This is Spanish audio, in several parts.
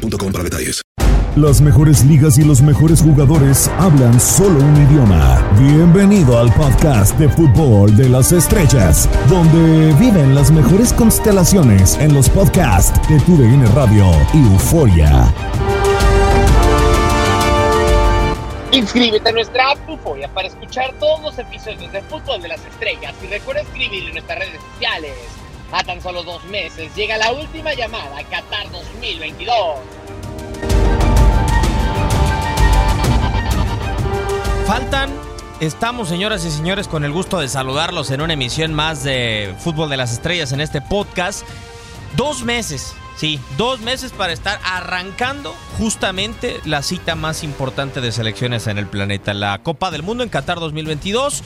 boostmobile.com para detalles. Las mejores ligas y los mejores jugadores hablan solo un idioma. Bienvenido al podcast de fútbol de las estrellas, donde viven las mejores constelaciones en los podcasts de TUDN Radio y Euforia. Inscríbete a nuestra app Euforia para escuchar todos los episodios de Fútbol de las Estrellas y recuerda escribir en nuestras redes sociales. A tan solo dos meses llega la última llamada a Qatar 2022. Faltan, estamos señoras y señores con el gusto de saludarlos en una emisión más de Fútbol de las Estrellas en este podcast. Dos meses, sí, dos meses para estar arrancando justamente la cita más importante de selecciones en el planeta, la Copa del Mundo en Qatar 2022.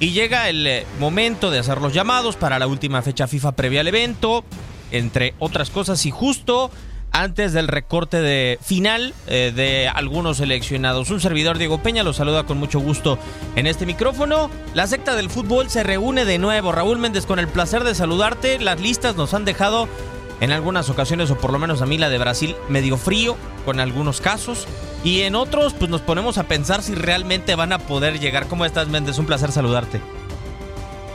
Y llega el eh, momento de hacer los llamados para la última fecha FIFA previa al evento, entre otras cosas, y justo antes del recorte de final eh, de algunos seleccionados. Un servidor Diego Peña los saluda con mucho gusto en este micrófono. La secta del fútbol se reúne de nuevo. Raúl Méndez, con el placer de saludarte. Las listas nos han dejado en algunas ocasiones, o por lo menos a mí la de Brasil, medio frío con algunos casos. Y en otros, pues nos ponemos a pensar si realmente van a poder llegar. ¿Cómo estás, Méndez? Un placer saludarte.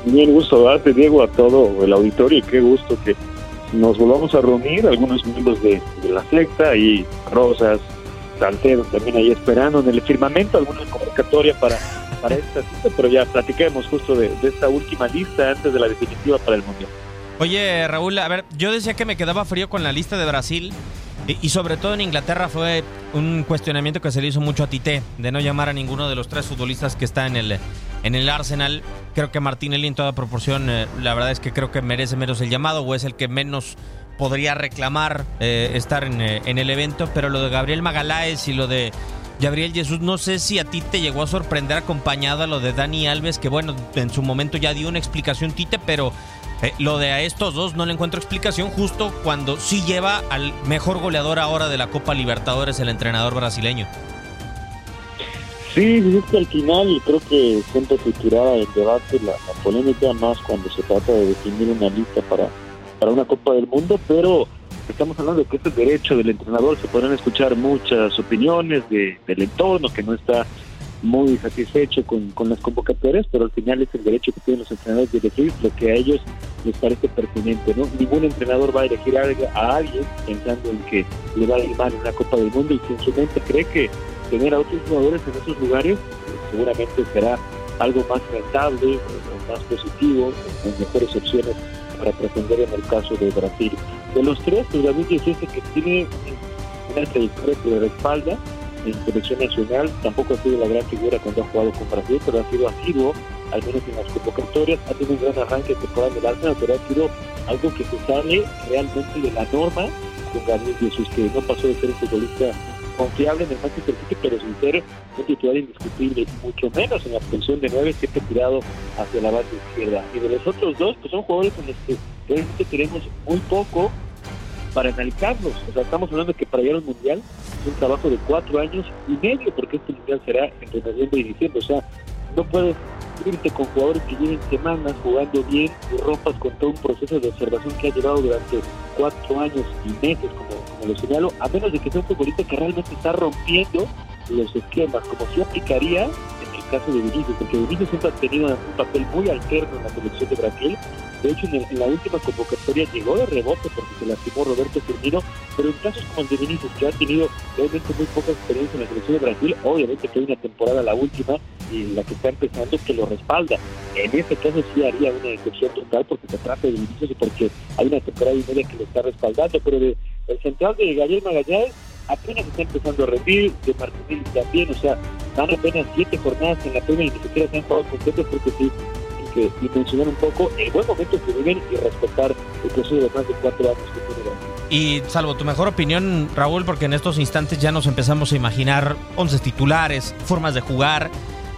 Bien, gusto darte, Diego, a todo el auditorio y qué gusto que nos volvamos a reunir, algunos miembros de, la secta y Rosas, Salcedo también ahí esperando en el firmamento alguna convocatoria para, para esta cita, pero ya platiquemos justo de, de esta última lista antes de la definitiva para el Mundial. Oye, Raúl, a ver, yo decía que me quedaba frío con la lista de Brasil y, sobre todo en Inglaterra fue un cuestionamiento que se le hizo mucho a Tite, de no llamar a ninguno de los tres futbolistas que está en el, en el Arsenal. Creo que Martinelli en toda proporción, eh, la verdad es que creo que merece menos el llamado o es el que menos podría reclamar eh, estar en, eh, en, el evento, pero lo de Gabriel Magaláes y lo de Gabriel Jesús, no sé si a ti te llegó a sorprender acompañado a lo de Dani Alves, que bueno, en su momento ya dio una explicación Tite, pero eh, lo de a estos dos no le encuentro explicación justo cuando sí lleva al mejor goleador ahora de la Copa Libertadores, el entrenador brasileño. Sí, es que al final creo que siempre se tiraba el debate, la, polémica, más cuando se trata de definir una lista para, para una Copa del Mundo, pero estamos hablando de que este derecho del entrenador, se podrán escuchar muchas opiniones de, del entorno que no está muy satisfecho con, con las convocatorias, pero al final es el derecho que tienen los entrenadores de elegir lo que a ellos les parece pertinente. ¿no? Ningún entrenador va a elegir a, alguien pensando en que le va a ir mal en una Copa del Mundo y si en su mente cree que tener a otros jugadores en esos lugares seguramente será algo más rentable, más positivo, con mejores opciones para pretender en el caso de Brasil. De los tres, pues David es ese que tiene una trayectoria que le respalda, en selección nacional, tampoco ha sido la gran figura cuando ha jugado con Brasil, pero ha sido asiduo, al menos en las convocatorias, ha tenido un gran arranque temporal del Arsenal, pero ha sido algo que se sale realmente de la norma con Gabriel Jesús, que no pasó de ser un futbolista confiable en el Manchester City, pero sin ser un titular indiscutible, mucho menos en la posición de nueve, siempre tirado hacia la base izquierda. Y de los otros dos, pues son jugadores con los que realmente queremos muy poco para analizarlos. O sea, estamos hablando de que para llegar al Mundial es un trabajo de cuatro años y medio, porque este Mundial será entre noviembre y diciembre. O sea, no puedes irte con jugadores que lleven semanas jugando bien y rompas con todo un proceso de observación que ha llevado durante cuatro años y meses, como, lo señalo, a menos de que sea un futbolista que realmente está rompiendo los esquemas, como si aplicaría caso de Vinicius, porque Vinicius siempre ha tenido un papel muy alterno en la selección de Brasil. De hecho, en, la última convocatoria llegó de rebote porque se lastimó Roberto Firmino, pero en casos como el de Vinicius, que ha tenido realmente muy poca experiencia en la selección de Brasil, obviamente que hay una temporada, la última, y la que está empezando, que lo respalda. En este caso sí haría una excepción total porque se trata de Vinicius y porque hay una temporada y media que lo está respaldando, pero el central de Gabriel Magallanes apenas está empezando a rendir, de Martinelli también, o sea, van apenas siete jornadas en la pena y ni siquiera se han jugado completos porque sí que dimensionar un poco el buen momento que viven y respetar el proceso de más de cuatro años que tiene y salvo tu mejor opinión, Raúl, porque en estos instantes ya nos empezamos a imaginar once titulares, formas de jugar.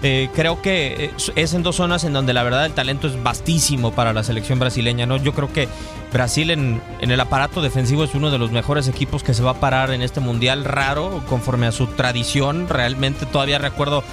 Eh, creo que es en dos zonas en donde la verdad el talento es vastísimo para la selección brasileña. ¿no? Yo creo que Brasil en, en, el aparato defensivo es uno de los mejores equipos que se va a parar en este mundial raro, conforme a su tradición. Realmente todavía recuerdo eh,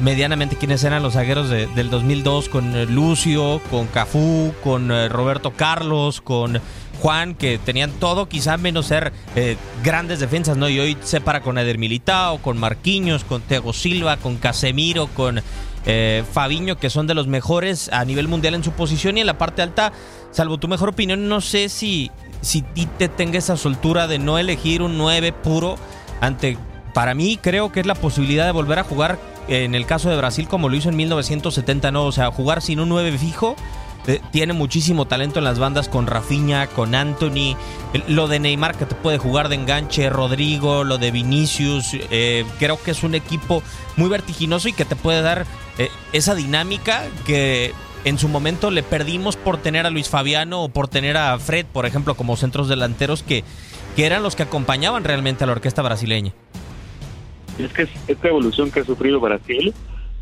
medianamente quiénes eran los zagueros del 2002 con eh, Lucio, con Cafú, con Roberto Carlos, con Juan, que tenían todo, quizá menos ser eh, grandes defensas, ¿no? Y hoy se para con Eder Militao, con Marquinhos, con Tego Silva, con Casemiro, con eh, Fabiño, que son de los mejores a nivel mundial en su posición. Y en la parte alta, salvo tu mejor opinión, no sé si, si te tenga esa soltura de no elegir un 9 puro ante. Para mí, creo que es la posibilidad de volver a jugar en el caso de Brasil como lo hizo en 1970, ¿no? O sea, jugar sin un 9 fijo tiene muchísimo talento en las bandas con Rafinha, con Anthony. Lo de Neymar que te puede jugar de enganche, Rodrigo, lo de Vinicius. Eh, creo que es un equipo muy vertiginoso y que te puede dar eh, esa dinámica que en su momento le perdimos por tener a Luis Fabiano o por tener a Fred, por ejemplo, como centros delanteros que, que eran los que acompañaban realmente a la orquesta brasileña. Es que esta evolución que ha sufrido Brasil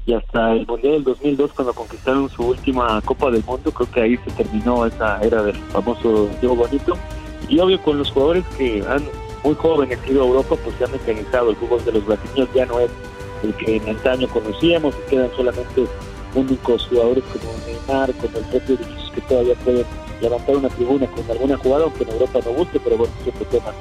y hasta el Mundial del 2002 cuando conquistaron su última Copa del Mundo, creo que ahí se terminó esa era del famoso Diego Bonito. Y obvio con los jugadores que han muy jóvenes ido a Europa, pues se han mecanizado. El fútbol de los brasileños ya no es el que en antaño conocíamos, y quedan solamente únicos jugadores como Neymar, como el propio que todavía pueden levantar una tribuna con alguna jugada, aunque en Europa no guste, pero bueno, siempre tema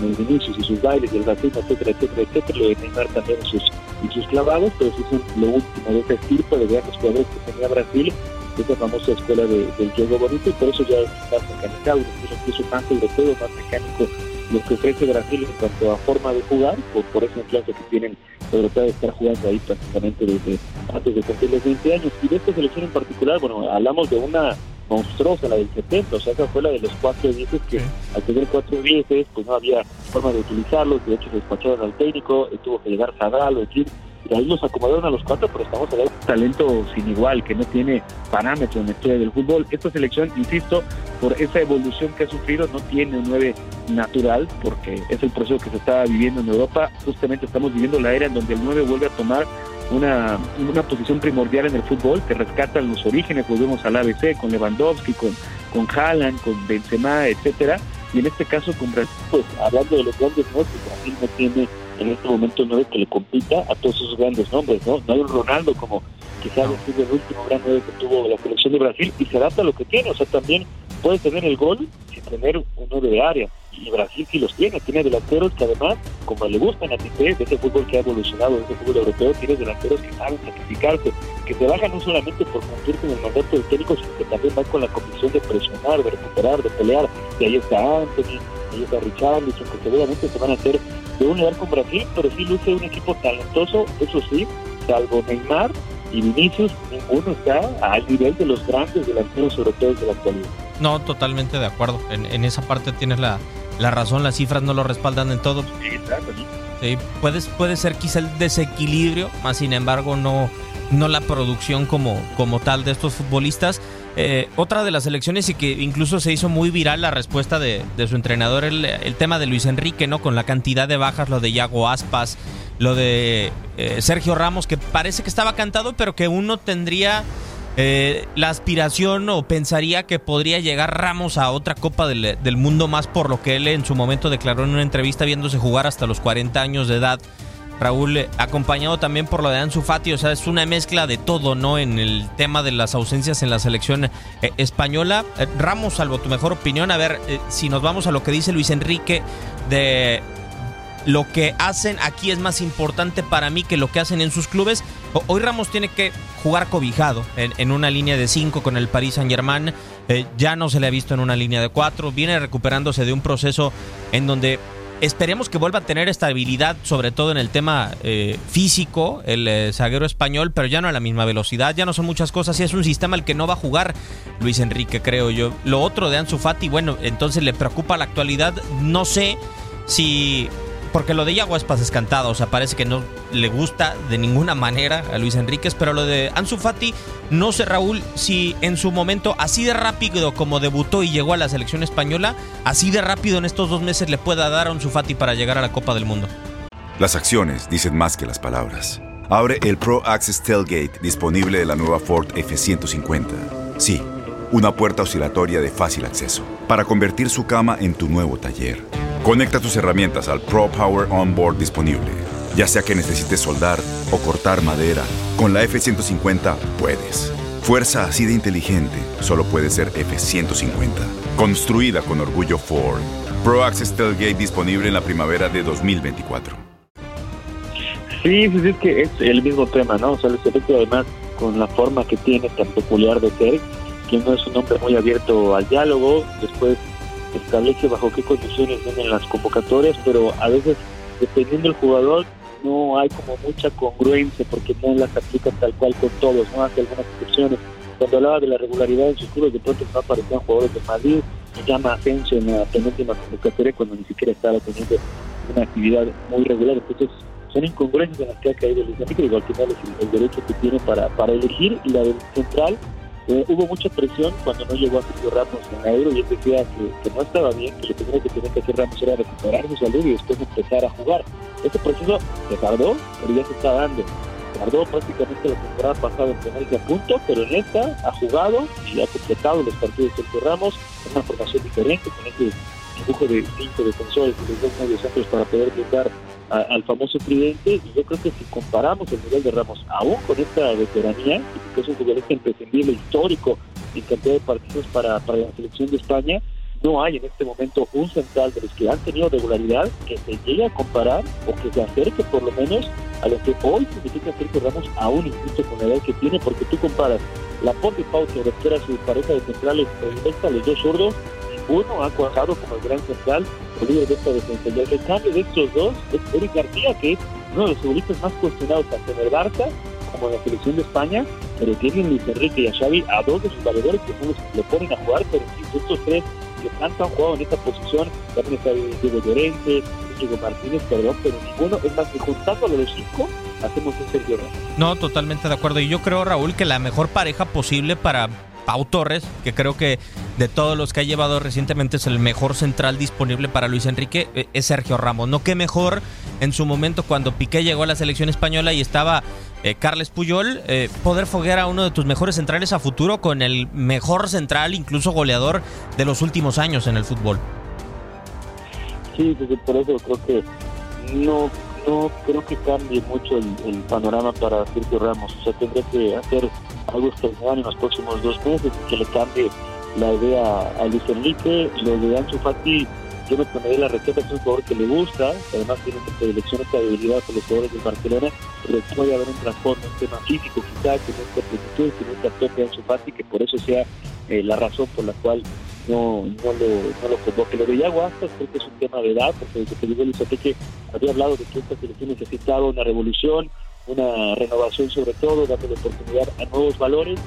el Vinicius y sus bailes y el racismo, etcétera, etcétera, etcétera, lo de Neymar también en sus, en sus clavados, pero sí son lo último de ese estirpe de grandes jugadores que tenía Brasil, esa famosa escuela de, del juego bonito, y por eso ya es más mecanizado, incluso más europeo, más mecánico lo que ofrece Brasil en cuanto a forma de jugar, por, por esa influencia que tienen Europa de estar jugando ahí prácticamente desde antes de cumplir los 20 años. Y de esta selección en particular, bueno, hablamos de una monstruosa, la del 70, o sea, esa fue la de los cuatro dieces que al tener cuatro dieces, pues no había forma de utilizarlos, de hecho se despacharon al técnico, tuvo que llegar Sadal, decir, y ahí los acomodaron a los cuatro, pero estamos hablando de un talento sin igual, que no tiene parámetros en la historia del fútbol. Esta selección, insisto, por esa evolución que ha sufrido, no tiene un 9 natural, porque es el proceso que se está viviendo en Europa. Justamente estamos viviendo la era en donde el 9 vuelve a tomar una, una posición primordial en el fútbol, que rescatan los orígenes, volvemos al ABC, con Lewandowski, con, con Haaland, con Benzema, etcétera, y en este caso con Brasil, pues hablando de los grandes nombres, Brasil no tiene en este momento nueve que le compita a todos esos grandes nombres, ¿no? No hay un Ronaldo como quizás el último gran nueve que tuvo la selección de Brasil y se adapta a lo que tiene, o sea, también puede tener el gol sin tener un nueve de área y Brasil sí los tiene, tiene delanteros que además, como le gustan a ti, de ese fútbol que ha evolucionado, de ese fútbol europeo, tiene delanteros que saben sacrificarse, que se bajan no solamente por cumplir con el mandato del técnico, sino que también van con la convicción de presionar, de recuperar, de pelear, y ahí está Anthony, ahí está Richarlison, que seguramente se van a hacer de un lugar con Brasil, pero sí luce un equipo talentoso, eso sí, salvo Neymar y Vinicius, ninguno está al nivel de los grandes delanteros europeos de la actualidad. No, totalmente de acuerdo. En, en esa parte tienes la, la razón, las cifras no lo respaldan en todo. Sí, puede, puede ser quizá el desequilibrio, más sin embargo no, no la producción como, como tal de estos futbolistas. Eh, otra de las elecciones y que incluso se hizo muy viral la respuesta de, su entrenador, el, el, tema de Luis Enrique, ¿no? Con la cantidad de bajas, lo de Yago Aspas, lo de eh, Sergio Ramos, que parece que estaba cantado, pero que uno tendría eh, la aspiración o pensaría que podría llegar Ramos a otra Copa del, del, Mundo más por lo que él en su momento declaró en una entrevista viéndose jugar hasta los 40 años de edad. Raúl, eh, acompañado también por lo de Ansu Fati, o sea, es una mezcla de todo, ¿no? En el tema de las ausencias en la selección eh, española. Ramos, salvo tu mejor opinión, a ver si nos vamos a lo que dice Luis Enrique de lo que hacen aquí es más importante para mí que lo que hacen en sus clubes. Hoy Ramos tiene que jugar cobijado en, una línea de 5 con el Paris Saint Germain. Eh, ya no se le ha visto en una línea de 4. Viene recuperándose de un proceso en donde esperemos que vuelva a tener estabilidad, sobre todo en el tema eh, físico, el eh, zaguero español, pero ya no a la misma velocidad, ya no son muchas cosas y es un sistema al que no va a jugar Luis Enrique, creo yo. Lo otro de Ansu Fati, bueno, entonces le preocupa la actualidad. No sé si porque lo de Yaguaspas es cantado, o sea, parece que no le gusta de ninguna manera a Luis Enríquez, pero lo de Ansu Fati, no sé Raúl, si en su momento así de rápido como debutó y llegó a la selección española, así de rápido en estos dos meses le pueda dar a Ansu Fati para llegar a la Copa del Mundo. Las acciones dicen más que las palabras. Abre el Pro Access Tailgate disponible de la nueva Ford F-150. Sí, una puerta oscilatoria de fácil acceso para convertir su cama en tu nuevo taller. Conecta tus herramientas al Pro Power Onboard disponible. Ya sea que necesites soldar o cortar madera, con la F-150 puedes. Fuerza así de inteligente solo puede ser F-150. Construida con orgullo Ford. Pro Access Tailgate disponible en la primavera de 2024. Sí, pues es que es el mismo tema, ¿no? O sea, el efecto además con la forma que tiene tan peculiar de ser, que no es un hombre muy abierto al diálogo, después establece bajo qué condiciones vienen las convocatorias, pero a veces, dependiendo del jugador, no hay como mucha congruencia porque no las aplica tal cual con todos, no hace algunas excepciones. Cuando hablaba de la regularidad en sus clubes, de pronto no aparecían jugadores de Madrid, se llama Asensio en la penúltima convocatoria cuando ni siquiera estaba teniendo una actividad muy regular. Entonces, son incongruencias en las que ha caído Luis Enrique, igual que es el, derecho que tiene para, para elegir y la del central eh, hubo mucha presión cuando no llegó a Sergio Ramos en Euro y él decía que, no estaba bien, que lo primero que tenía que hacer Ramos era recuperar su salud y después empezar a jugar. Este proceso se tardó, pero ya se está dando. Tardó prácticamente la temporada pasada en ponerse a punto, pero en esta ha jugado y ha completado los partidos de Sergio Ramos en una formación diferente, con este dibujo de cinco defensores y los dos medios centros para poder al famoso tridente y yo creo que si comparamos el nivel de Ramos aún con esta veteranía, que es un futbolista imprescindible, histórico en cantidad de partidos para, para la selección de España, no hay en este momento un central de los que han tenido regularidad que se llegue a comparar o que se acerque por lo menos a lo que hoy significa Sergio Ramos aún incluso con la edad que tiene, porque tú comparas la y Pau que era su pareja de centrales, esta los dos zurdos, uno ha cuajado como el gran central, líder de esta defensa. Y el recambio de estos dos es Eric García, que es uno de los futbolistas más cuestionados tanto en el Barça como en la selección de España, pero tienen Luis Enrique y a Xavi a dos de sus valedores que son los ponen a jugar, pero estos tres que tanto han jugado en esta posición, también está Diego Llorente, Diego Martínez, perdón, pero ninguno, es más que juntando a los cinco, hacemos un Sergio. No, totalmente de acuerdo. Y yo creo, Raúl, que la mejor pareja posible para Pau Torres, que creo que de todos los que ha llevado recientemente es el mejor central disponible para Luis Enrique, eh, es Sergio Ramos. No que mejor en su momento cuando Piqué llegó a la selección española y estaba eh, Carles Puyol, eh, poder foguear a uno de tus mejores centrales a futuro con el mejor central, incluso goleador de los últimos años en el fútbol. Sí, pues, por eso creo que no no creo que cambie mucho el, panorama para Sergio Ramos. O sea, tendría que hacer algo extraordinario en los próximos dos meses que le cambie la idea a Luis Enrique. Lo de Ansu Fati, yo me poneré la receta, es un jugador que le gusta, además tiene esta predilección, esta debilidad con los jugadores del Barcelona, pero puede haber un trasfondo, un tema físico quizá, que no esté plenitud, que no esté tope Ansu Fati, que por eso sea eh, la razón por la cual no, no, lo, no lo convoque. Lo de Yaguastas creo que es un tema de edad, porque desde que llegó Enrique había hablado de que esta selección necesitaba una revolución, una renovación sobre todo, dándole oportunidad a nuevos valores.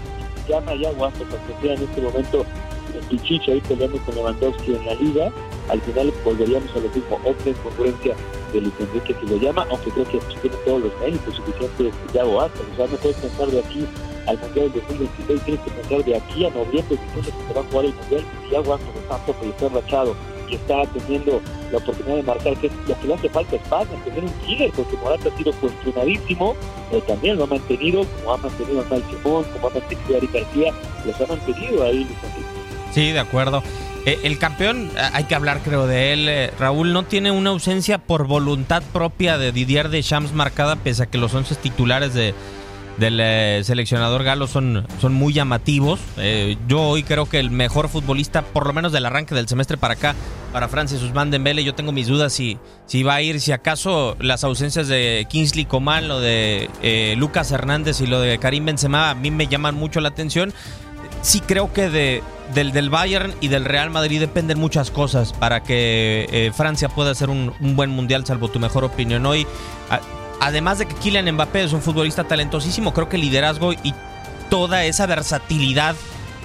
Llama a Yaguastas, aunque sea en este momento en Pichicho ahí peleando con Lewandowski en la liga, al final volveríamos a lo mismo, otra concurrencia de Luis Enrique que lo llama, aunque creo que tiene todos los méritos suficientes Yago Aspas, o sea, no puedes pensar de aquí al Mundial del 2026, tienes que pensar de aquí a noviembre, que se va a jugar el Mundial, y Yago Aspas está a tope y está rachado y está teniendo la oportunidad de marcar, que es lo que le hace falta a España, tener un killer, porque Morata ha sido cuestionadísimo, también lo ha mantenido, como ha mantenido a Mal Simón, como ha mantenido a Ari García, los ha mantenido ahí. Sí, de acuerdo. Eh, el campeón, hay que hablar creo de él, eh, Raúl, no tiene una ausencia por voluntad propia de Didier Deschamps marcada, pese a que los once titulares de, del eh, seleccionador galo son, son muy llamativos. yo hoy creo que el mejor futbolista, por lo menos del arranque del semestre para acá, para Francia Usman Dembele, yo tengo mis dudas si, si va a ir, si acaso las ausencias de Kingsley Coman, lo de Lucas Hernández y lo de Karim Benzema a mí me llaman mucho la atención sí creo que de, del, del Bayern y del Real Madrid dependen muchas cosas para que eh, Francia pueda hacer un, buen mundial, salvo tu mejor opinión hoy. Además de que Kylian Mbappé es un futbolista talentosísimo, creo que el liderazgo y toda esa versatilidad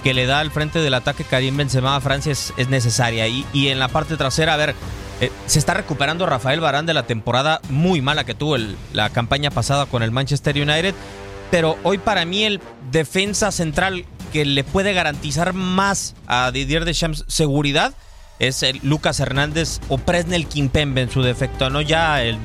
que le da al frente del ataque Karim Benzema a Francia es, necesaria. Y, en la parte trasera, a ver, Eh, se está recuperando Rafael Barán de la temporada muy mala que tuvo la campaña pasada con el Manchester United. Pero hoy para mí el defensa central que le puede garantizar más a Didier Deschamps seguridad es el Lucas Hernández o Presnel Kimpembe en su defecto. ¿no? Ya el,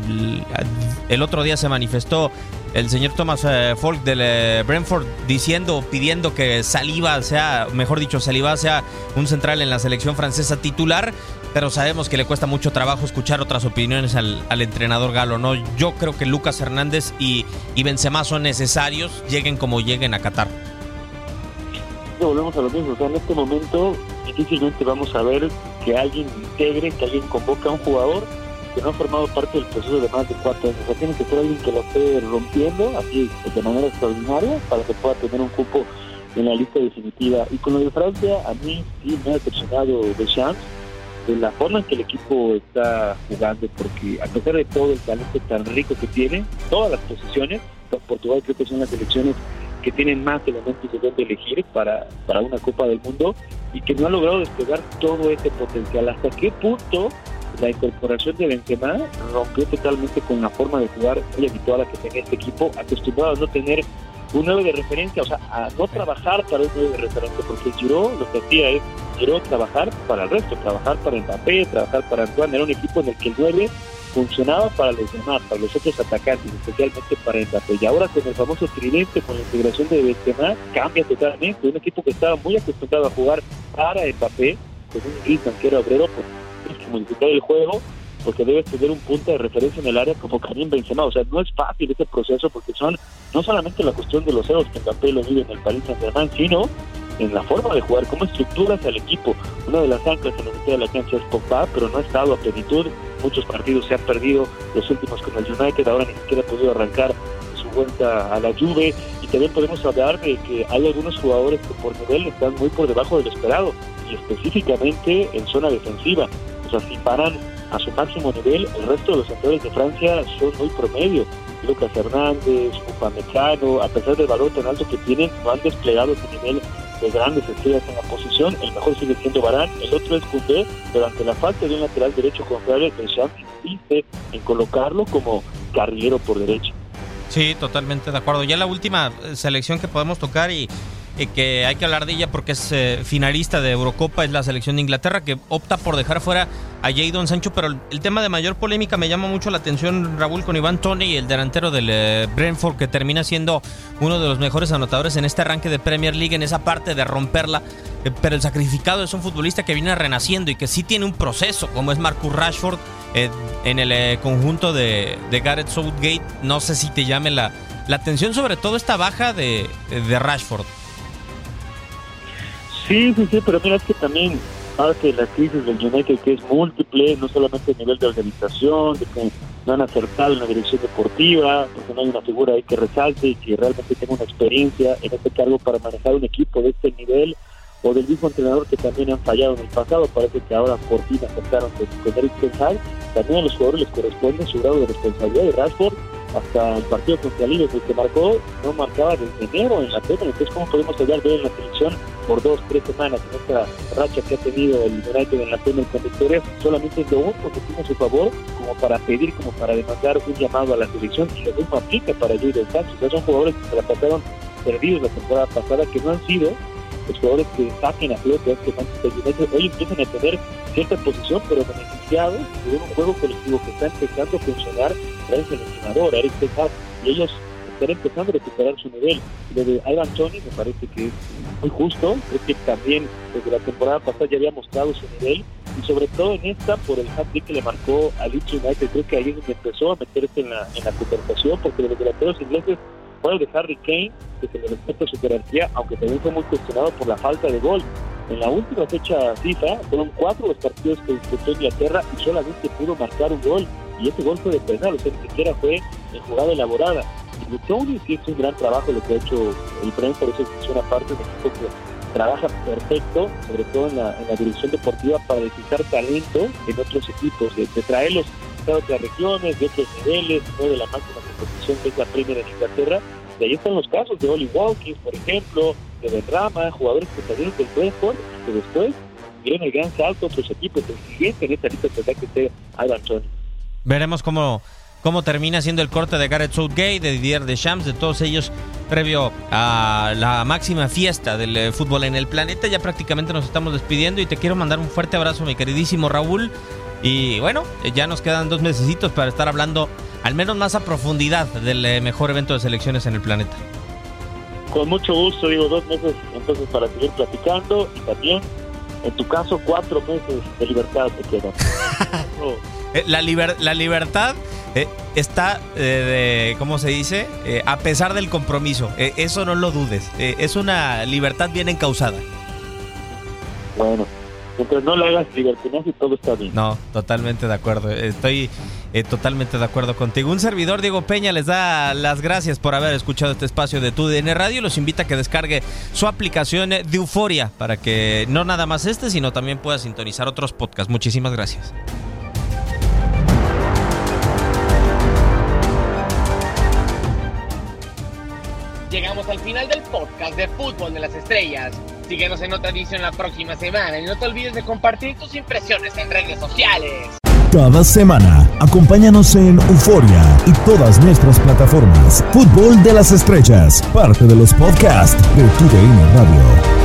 el otro día se manifestó el señor Thomas eh, Folk del eh, Brentford diciendo, pidiendo que Saliba sea, mejor dicho, Saliba sea un central en la selección francesa titular, pero sabemos que le cuesta mucho trabajo escuchar otras opiniones al, entrenador galo, ¿no? Yo creo que Lucas Hernández y, y Benzema son necesarios, lleguen como lleguen a Qatar. Volvemos a lo mismo, o sea, en este momento difícilmente vamos a ver que alguien integre, que alguien convoque a un jugador que no ha formado parte del proceso de más de cuatro años. O sea, tiene que ser alguien que lo esté rompiendo, así de manera extraordinaria, para que pueda tener un cupo en la lista definitiva. Y con lo de Francia, a mí sí me ha decepcionado de chance de la forma en que el equipo está jugando, porque a pesar de todo el talento tan rico que tiene, todas las posiciones, Portugal creo que son las selecciones que tienen más elementos de dónde elegir para, para una Copa del Mundo y que no ha logrado despegar todo ese potencial. ¿Hasta qué punto la incorporación de Benzema rompió totalmente con la forma de jugar muy habitual que tenía este equipo, acostumbrado a no tener un 9 de referencia, o sea, a no trabajar para un 9 de referencia, porque Giroud lo que hacía es Giroud trabajar para el resto, trabajar para Mbappé, trabajar para Antoine, era un equipo en el que el 9 funcionaba para los demás, para los otros atacantes, especialmente para Mbappé. Y ahora con el famoso tridente, con la integración de Benzema, cambia totalmente. Un equipo que estaba muy acostumbrado a jugar para Mbappé, con un Griezmann que obrero, pues tienes que modificar el juego porque debes tener un punto de referencia en el área como Karim Benzema. O sea, no es fácil este proceso porque son no solamente la cuestión de los egos que Mbappé lo vive en el Paris Saint-Germain, sino en la forma de jugar, cómo estructuras al equipo. Una de las anclas en la mitad de la cancha es Pogba, pero no ha estado a plenitud. Muchos partidos se han perdido, los últimos con el United, ahora ni siquiera ha podido arrancar su vuelta a la Juve. Y también podemos hablar de que hay algunos jugadores que por nivel están muy por debajo del esperado, y específicamente en zona defensiva. O sea, si paran a su máximo nivel, el resto de los centrales de Francia son muy promedio. Lucas Hernández, Upamecano, a pesar del valor tan alto que tienen, no han desplegado ese nivel de grandes estrellas en la posición. El mejor sigue siendo Barán, el otro es Koundé, pero ante la falta de un lateral derecho contrario, Deschamps insiste en colocarlo como carrilero por derecha. Sí, totalmente de acuerdo. Ya la última eh, selección que podemos tocar y que hay que hablar de ella porque es eh, finalista de Eurocopa, es la selección de Inglaterra, que opta por dejar fuera a Jadon Sancho, pero el, tema de mayor polémica me llama mucho la atención, Raúl, con Iván Tony, el delantero del eh, Brentford, que termina siendo uno de los mejores anotadores en este arranque de Premier League, en esa parte de romperla, eh, pero el sacrificado es un futbolista que viene renaciendo y que sí tiene un proceso, como es Marcus Rashford en el conjunto de, de, Gareth Southgate, no sé si te llame la, la atención sobre todo esta baja de, de Rashford. Sí, sí, sí, pero mira, es que también parte de la crisis del United que es múltiple, no solamente a nivel de organización, de que no han acertado en la dirección deportiva, porque no hay una figura ahí que resalte y que realmente tenga una experiencia en este cargo para manejar un equipo de este nivel, o del mismo entrenador que también han fallado en el pasado, parece que ahora por fin aceptaron de tener que también a los jugadores les corresponde su grado de responsabilidad de Rashford hasta el partido contra Liverpool que marcó, no marcaba desde enero en la Premier, entonces cómo podemos hablar de él en la selección por dos, tres semanas en esta racha que ha tenido el United en la Premier con victorias, solamente lo único que tiene su favor como para pedir, como para demandar un llamado a la selección y lo mismo aplica para Jadon Sánchez, o son jugadores que se la pasaron perdidos la temporada pasada que no han sido los jugadores que saquen a flote que Manchester United. Hoy empiezan a tener cierta posición, pero beneficiados de un juego colectivo que está empezando a funcionar gracias al entrenador, Eric Ten y ellos están empezando a recuperar su nivel. Lo de Ivan Tony me parece que es muy justo, creo que también desde la temporada pasada ya había mostrado su nivel. Y sobre todo en esta por el hat que le marcó a Leeds United, creo que ahí es empezó a meterse en la, en la conversación porque los delanteros ingleses bueno, de Harry Kane, que se le respeta su jerarquía, aunque también fue muy cuestionado por la falta de gol. En la última fecha FIFA fueron cuatro los partidos que disputó Inglaterra y solamente pudo marcar un gol. Y ese gol fue de penal, o sea, ni siquiera fue en jugada elaborada. Y Tony sí es un gran trabajo lo que ha hecho el Brentford, eso es una parte de equipo que trabaja perfecto, sobre todo en la, en la dirección deportiva, para detectar talento en otros equipos, de, de traerlos de otras regiones, de otros niveles, no de la máxima competición que es la primera en Inglaterra. Y ahí están los casos de Oli Watkins, por ejemplo, de Benrama, jugadores que salieron del Brentford que después dieron el gran salto a otros equipos. El siguiente en esta lista tendrá que ser ahí va Antonio. Veremos cómo, cómo termina siendo el corte de Gareth Southgate, de Didier Deschamps, de todos ellos previo a la máxima fiesta del eh, fútbol en el planeta. Ya prácticamente nos estamos despidiendo y te quiero mandar un fuerte abrazo, mi queridísimo Raúl. Y bueno, ya nos quedan dos mesecitos para estar hablando al menos más a profundidad del eh, mejor evento de selecciones en el planeta. Con mucho gusto, digo, dos meses entonces para seguir platicando y también, en tu caso, cuatro meses de libertad te quedan. Eh, la, liber- la libertad eh, está, eh, de, ¿cómo se dice? Eh, a pesar del compromiso. Eh, eso no lo dudes. Es una libertad bien encausada. bueno, mientras no le hagas libertinaje todo está bien. No, totalmente de acuerdo. Estoy eh, totalmente de acuerdo contigo. Un servidor, Diego Peña, les da las gracias por haber escuchado este espacio de TUDN Radio. Los invita a que descargue su aplicación de Euforia para que no nada más este, sino también pueda sintonizar otros podcasts. Muchísimas gracias. Llegamos al final del podcast de Fútbol de las Estrellas. Síguenos en otra edición la próxima semana y no te olvides de compartir tus impresiones en redes sociales. Cada semana, acompáñanos en Euforia y todas nuestras plataformas. Fútbol de las Estrellas, parte de los podcasts de TUDN Radio.